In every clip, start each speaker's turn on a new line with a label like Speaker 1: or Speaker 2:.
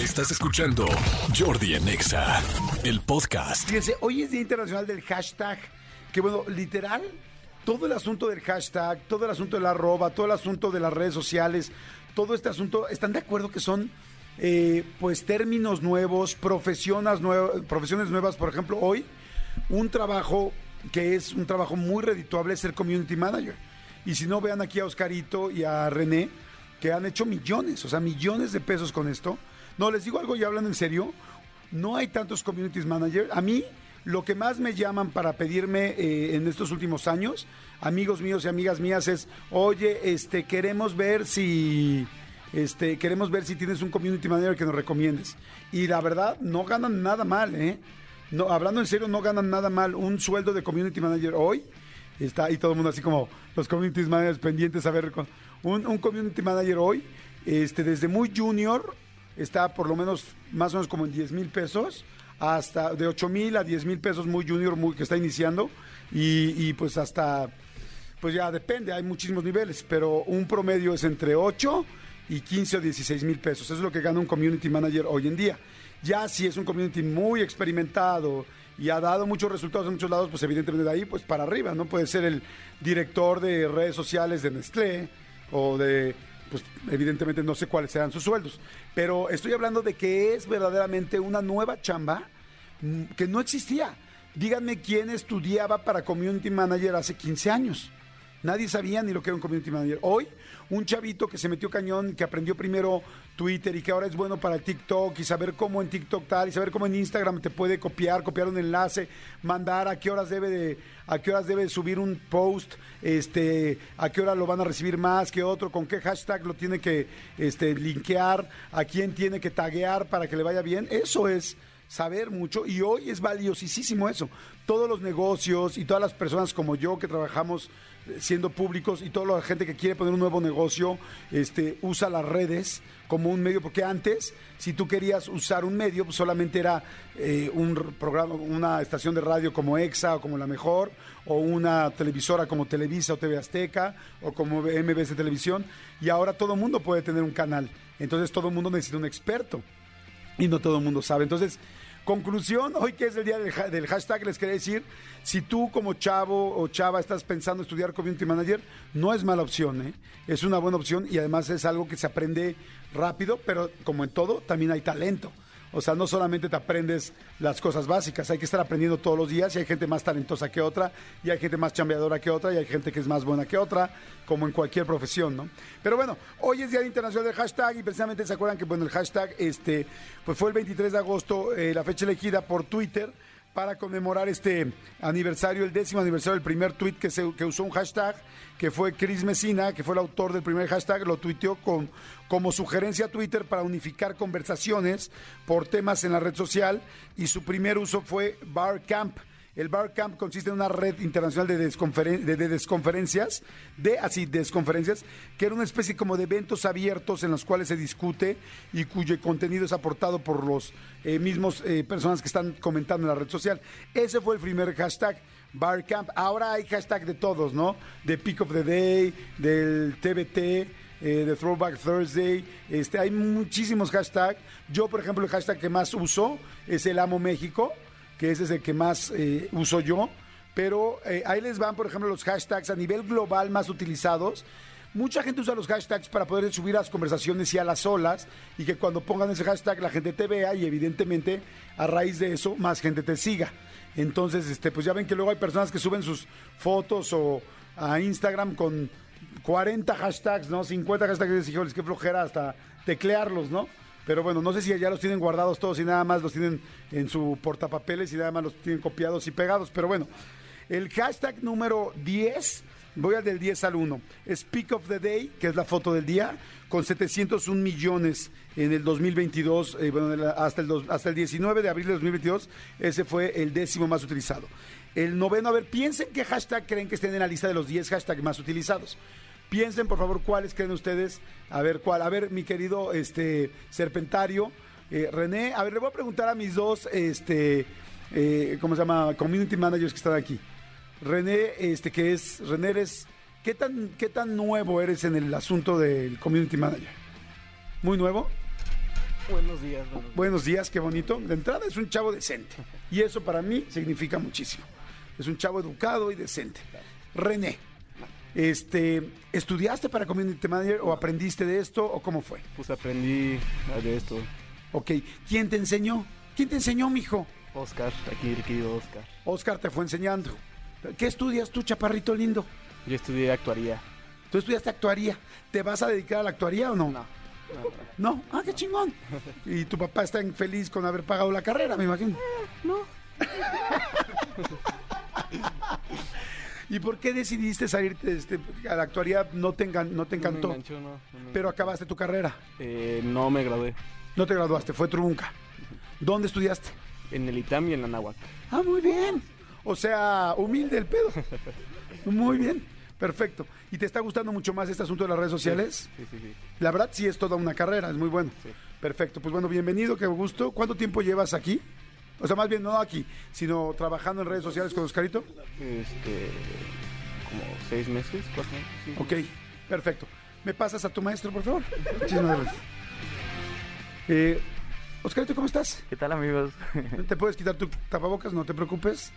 Speaker 1: Estás escuchando Jordi en Exa, el podcast.
Speaker 2: Fíjense, hoy es Día Internacional del Hashtag, que bueno, literal, todo el asunto del hashtag, todo el asunto de la arroba, todo el asunto de las redes sociales, todo este asunto, ¿están de acuerdo que son eh, pues términos nuevos, profesiones, nuevas, profesiones nuevas? Por ejemplo, hoy un trabajo que es un trabajo muy redituable es ser community manager. Y si no, vean aquí a Oscarito y a René, que han hecho millones, o sea, millones de pesos con esto. No, les digo algo y hablan en serio. No hay tantos community managers. A mí, lo que más me llaman para pedirme eh, en estos últimos años, amigos míos y amigas mías, es, oye, este, queremos ver si, este, queremos ver si tienes un community manager que nos recomiendes. Y la verdad, no ganan nada mal, ¿eh? No, hablando en serio, no ganan nada mal. Un sueldo de community manager hoy está ahí todo el mundo así como los community managers pendientes a ver un, un community manager hoy, este, desde muy junior está por lo menos más o menos como en 10 mil pesos, hasta de 8 mil a 10 mil pesos muy junior muy, que está iniciando y, pues hasta, pues ya depende, hay muchísimos niveles, pero un promedio es entre 8 y 15 o 16 mil pesos, eso es lo que gana un community manager hoy en día. Ya si es un community muy experimentado y ha dado muchos resultados en muchos lados, pues evidentemente de ahí pues para arriba, ¿no? Puede ser el director de redes sociales de Nestlé o de pues evidentemente no sé cuáles serán sus sueldos, pero estoy hablando de que es verdaderamente una nueva chamba mm, que no existía. Díganme quién estudiaba para community manager hace 15 años. Nadie sabía ni lo que era un community manager. Hoy, un chavito que se metió cañón, que aprendió primero Twitter y que ahora es bueno para TikTok y saber cómo en TikTok tal y saber cómo en Instagram te puede copiar, copiar un enlace, mandar a qué horas debe de, a qué horas debe subir un post, este, a qué hora lo van a recibir más que otro, con qué hashtag lo tiene que este, linkear, a quién tiene que taguear para que le vaya bien. Eso es saber mucho y hoy es valiosísimo eso. Todos los negocios y todas las personas como yo que trabajamos siendo públicos y toda la gente que quiere poner un nuevo negocio este, usa las redes como un medio, porque antes, si tú querías usar un medio, pues solamente era eh, un programa, una estación de radio como EXA o como La Mejor, o una televisora como Televisa o TV Azteca, o como MBS Televisión, y ahora todo el mundo puede tener un canal. Entonces todo el mundo necesita un experto, y no todo el mundo sabe. Entonces, Conclusión, hoy que es el día del, hashtag, les quería decir, si tú como chavo o chava estás pensando estudiar Community Manager, no es mala opción, ¿eh? es una buena opción y además es algo que se aprende rápido, pero como en todo, también hay talento. O sea, no solamente te aprendes las cosas básicas, hay que estar aprendiendo todos los días y hay gente más talentosa que otra, y hay gente más chambeadora que otra, y hay gente que es más buena que otra, como en cualquier profesión, ¿no? Pero bueno, hoy es Día Internacional del Hashtag y precisamente se acuerdan que, bueno, el hashtag este, pues fue el 23 de agosto, eh, la fecha elegida por Twitter para conmemorar este aniversario, el décimo aniversario del primer tweet que, se, que usó un hashtag, que fue Chris Messina, que fue el autor del primer hashtag, lo tuiteó con, como sugerencia a Twitter para unificar conversaciones por temas en la red social y su primer uso fue Bar Camp el Bar Camp consiste en una red internacional de, de, desconferencias, de así, desconferencias, que era una especie como de eventos abiertos en los cuales se discute y cuyo contenido es aportado por los eh, mismos eh, personas que están comentando en la red social. Ese fue el primer hashtag. Bar Camp. Ahora hay hashtag de todos, ¿no? De Peak of the Day, del TBT, eh, de Throwback Thursday. Este, hay muchísimos hashtags. Yo, por ejemplo, el hashtag que más uso es el Amo México que ese es el que más eh, uso yo. Pero eh, ahí les van, por ejemplo, los hashtags a nivel global más utilizados. Mucha gente usa los hashtags para poder subir las conversaciones y a las olas y que cuando pongan ese hashtag la gente te vea y evidentemente a raíz de eso más gente te siga. Entonces, este, pues ya ven que luego hay personas que suben sus fotos o a Instagram con 40 hashtags, ¿no? 50 hashtags híjoles, qué flojera hasta teclearlos, ¿no? Pero bueno, no sé si ya los tienen guardados todos y nada más los tienen en su portapapeles y nada más los tienen copiados y pegados. Pero bueno, el hashtag número 10, voy al del 10 al 1, Speak of the Day, que es la foto del día, con 701 millones en el 2022, eh, bueno, hasta, el hasta el 19 de abril de 2022, ese fue el décimo más utilizado. El noveno, a ver, piensen qué hashtag creen que estén en la lista de los 10 hashtags más utilizados. Piensen, por favor, cuáles creen ustedes. A ver, cuál. A ver, mi querido este, Serpentario. Eh, René, a ver, le voy a preguntar a mis dos, este, eh, ¿cómo se llama? Community managers que están aquí. René, este, que es, René, eres, ¿qué tan, ¿qué tan nuevo eres en el asunto del community manager? ¿Muy nuevo?
Speaker 3: Buenos días, buenos días.
Speaker 2: Buenos días, qué bonito. De entrada es un chavo decente. Y eso para mí significa muchísimo. Es un chavo educado y decente. René, este, ¿estudiaste para Community Manager o aprendiste de esto o cómo fue?
Speaker 3: Pues aprendí de esto.
Speaker 2: Ok, ¿quién te enseñó? ¿Quién te enseñó, mijo?
Speaker 3: Oscar, aquí el querido Oscar.
Speaker 2: Oscar te fue enseñando. ¿Qué estudias tú, chaparrito lindo?
Speaker 3: Yo estudié actuaría.
Speaker 2: Tú estudiaste actuaría. ¿Te vas a dedicar a la actuaría o no?
Speaker 3: No.
Speaker 2: No, ah, qué chingón. Y tu papá está feliz con haber pagado la carrera, me imagino.
Speaker 3: No.
Speaker 2: ¿Y por qué decidiste salirte este, a la actuaría? No te, engan- no te encantó,
Speaker 3: No me enganchó, no, no me-
Speaker 2: pero acabaste tu carrera.
Speaker 3: Eh, no me gradué.
Speaker 2: No te graduaste, fue trunca. ¿Dónde estudiaste?
Speaker 3: En el ITAM y en la náhuac.
Speaker 2: Ah, muy bien. O sea, humilde el pedo. Muy bien, perfecto. ¿Y te está gustando mucho más este asunto de las redes sociales?
Speaker 3: Sí, sí, sí.
Speaker 2: La verdad sí es toda una carrera, es muy bueno.
Speaker 3: Sí.
Speaker 2: Perfecto, pues bueno, bienvenido, qué gusto. ¿Cuánto tiempo llevas aquí? O sea, más bien no aquí, sino trabajando en redes sociales con Oscarito.
Speaker 3: Este. Como seis meses, cuatro meses. sí.
Speaker 2: Ok, perfecto. ¿Me pasas a tu maestro, por favor? Muchísimas gracias. Eh, Oscarito, ¿cómo estás?
Speaker 4: ¿Qué tal amigos?
Speaker 2: ¿Te puedes quitar tu tapabocas? No te preocupes.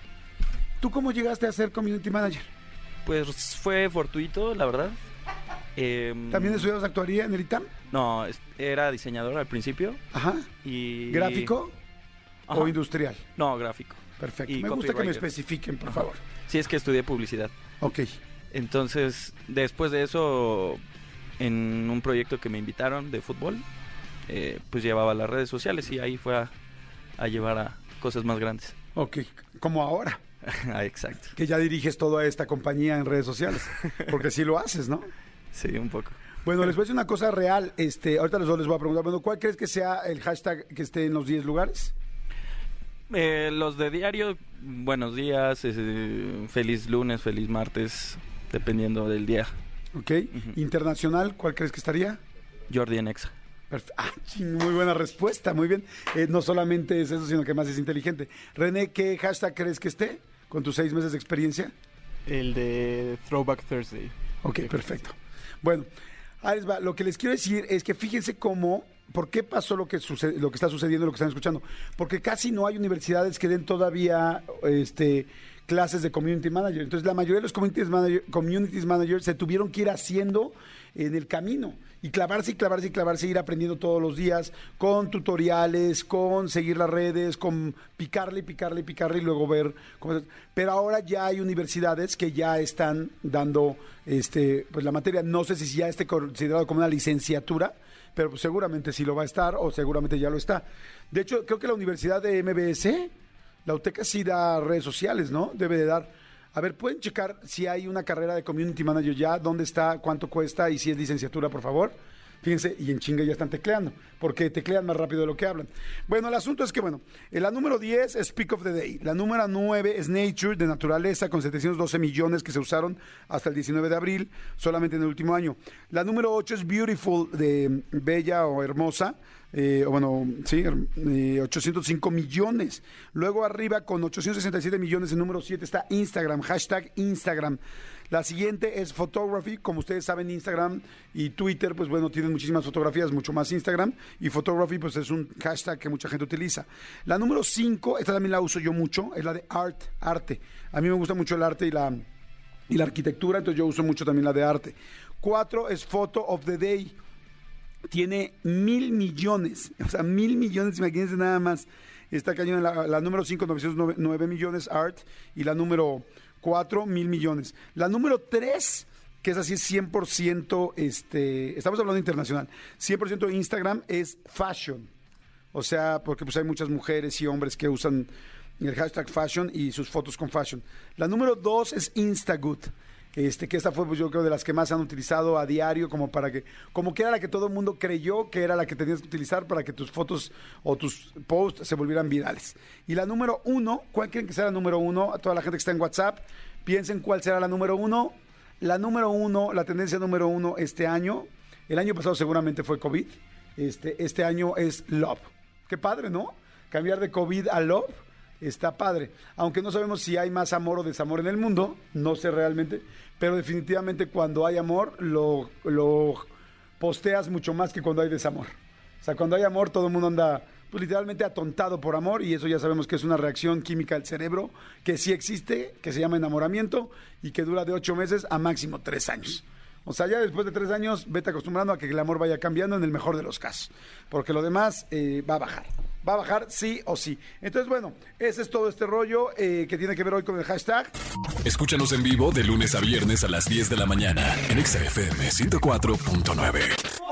Speaker 2: ¿Tú cómo llegaste a ser community manager?
Speaker 4: Pues fue fortuito, la verdad. Em,
Speaker 2: ¿También estudiabas actuaría en el ITAM?
Speaker 4: No, era diseñador al principio
Speaker 2: Ajá.
Speaker 4: y...
Speaker 2: ¿Gráfico
Speaker 4: Ajá.
Speaker 2: o industrial?
Speaker 4: No, gráfico.
Speaker 2: Perfecto.
Speaker 4: Y
Speaker 2: Me gusta que me especifiquen, por favor.
Speaker 4: Sí, es que estudié publicidad.
Speaker 2: Ok.
Speaker 4: Entonces, después de eso, en un proyecto que me invitaron de fútbol, eh, pues llevaba las redes sociales y ahí fue a, a llevar a cosas más grandes.
Speaker 2: Ok. Como ahora,
Speaker 4: Ah, Exacto.
Speaker 2: que ya diriges toda esta compañía en redes sociales. Porque sí lo haces, ¿no?
Speaker 4: Sí, un poco.
Speaker 2: Bueno, les voy a decir una cosa real. Este, ahorita les, les voy a preguntar, bueno, ¿cuál crees que sea el hashtag que esté en los 10 lugares?
Speaker 4: Eh, los de diario, buenos días, eh, feliz lunes, feliz martes, dependiendo del día.
Speaker 2: ¿Ok? Internacional, ¿cuál crees que estaría?
Speaker 4: Jordi en Exa.
Speaker 2: Ah, muy buena respuesta, muy bien. Eh, no solamente es eso, sino que más es inteligente. René, ¿qué hashtag crees que esté con tus seis meses de experiencia?
Speaker 3: El de Throwback Thursday.
Speaker 2: Ok, perfecto. Bueno, ahí les va. Lo que les quiero decir es que fíjense cómo, ¿por qué pasó lo que, sucede, lo que está sucediendo, lo que están escuchando? Porque casi no hay universidades que den todavía este, clases de community manager. Entonces, la mayoría de los community manager, communities managers se tuvieron que ir haciendo en el camino y clavarse y clavarse y clavarse, ir aprendiendo todos los días con tutoriales, con seguir las redes, con picarle y picarle y picarle y luego ver cómo. Pero ahora ya hay universidades que ya están dando este pues la materia, no sé si ya esté considerado como una licenciatura, pero seguramente sí lo va a estar o seguramente ya lo está. De hecho, creo que la Universidad de MBS, la UTECA sí da redes sociales, ¿no? Debe de dar. A ver, ¿pueden checar si hay una carrera de Community Manager ya? ¿Dónde está? ¿Cuánto cuesta? Y si es licenciatura, por favor. Fíjense, y en chinga ya están tecleando, porque teclean más rápido de lo que hablan. Bueno, el asunto es que, bueno, la número 10 es Speak of the Day. La número 9 es Nature, de naturaleza, con 712 millones que se usaron hasta el 19 de abril, solamente en el último año. La número 8 es Beautiful, de Bella o Hermosa, eh, bueno, sí, eh, 805 millones. Luego arriba con 867 millones, el número 7 está Instagram, hashtag Instagram. La siguiente es Photography, como ustedes saben, Instagram y Twitter, pues bueno, tienen muchísimas fotografías, mucho más Instagram. Y Photography, pues es un hashtag que mucha gente utiliza. La número 5, esta también la uso yo mucho, es la de Art, arte. A mí me gusta mucho el arte y la, y la arquitectura, entonces yo uso mucho también la de arte. Cuatro es Photo of the Day tiene mil millones, o sea, mil millones, imagínense nada más. Está cañón la, la número 5, 909 millones, Art, y la número 4, mil millones. La número 3, que es así 100%, este, estamos hablando internacional, 100% Instagram es fashion. O sea, porque pues hay muchas mujeres y hombres que usan el hashtag fashion y sus fotos con fashion. La número 2 es Instagood este, que esta fue pues, yo creo de las que más han utilizado a diario como para que como que era la que todo el mundo creyó que era la que tenías que utilizar para que tus fotos o tus posts se volvieran virales y la número uno ¿cuál creen que será la número uno? a toda la gente que está en WhatsApp piensen cuál será la número uno la número uno la tendencia número uno este año el año pasado seguramente fue COVID este, este año es love qué padre ¿no? cambiar de COVID a love está padre. Aunque no sabemos si hay más amor o desamor en el mundo, no sé realmente, pero definitivamente cuando hay amor lo, lo posteas mucho más que cuando hay desamor. O sea, cuando hay amor, todo el mundo anda pues, literalmente atontado por amor y eso ya sabemos que es una reacción química del cerebro que sí existe, que se llama enamoramiento y que dura de ocho meses a máximo tres años. O sea, ya después de tres años, vete acostumbrando a que el amor vaya cambiando en el mejor de los casos. Porque lo demás eh, va a bajar. Va a bajar sí o sí. Entonces, bueno, ese es todo este rollo eh, que tiene que ver hoy con el hashtag.
Speaker 1: Escúchanos en vivo de lunes a viernes a las 10 de la mañana en XFM 104.9.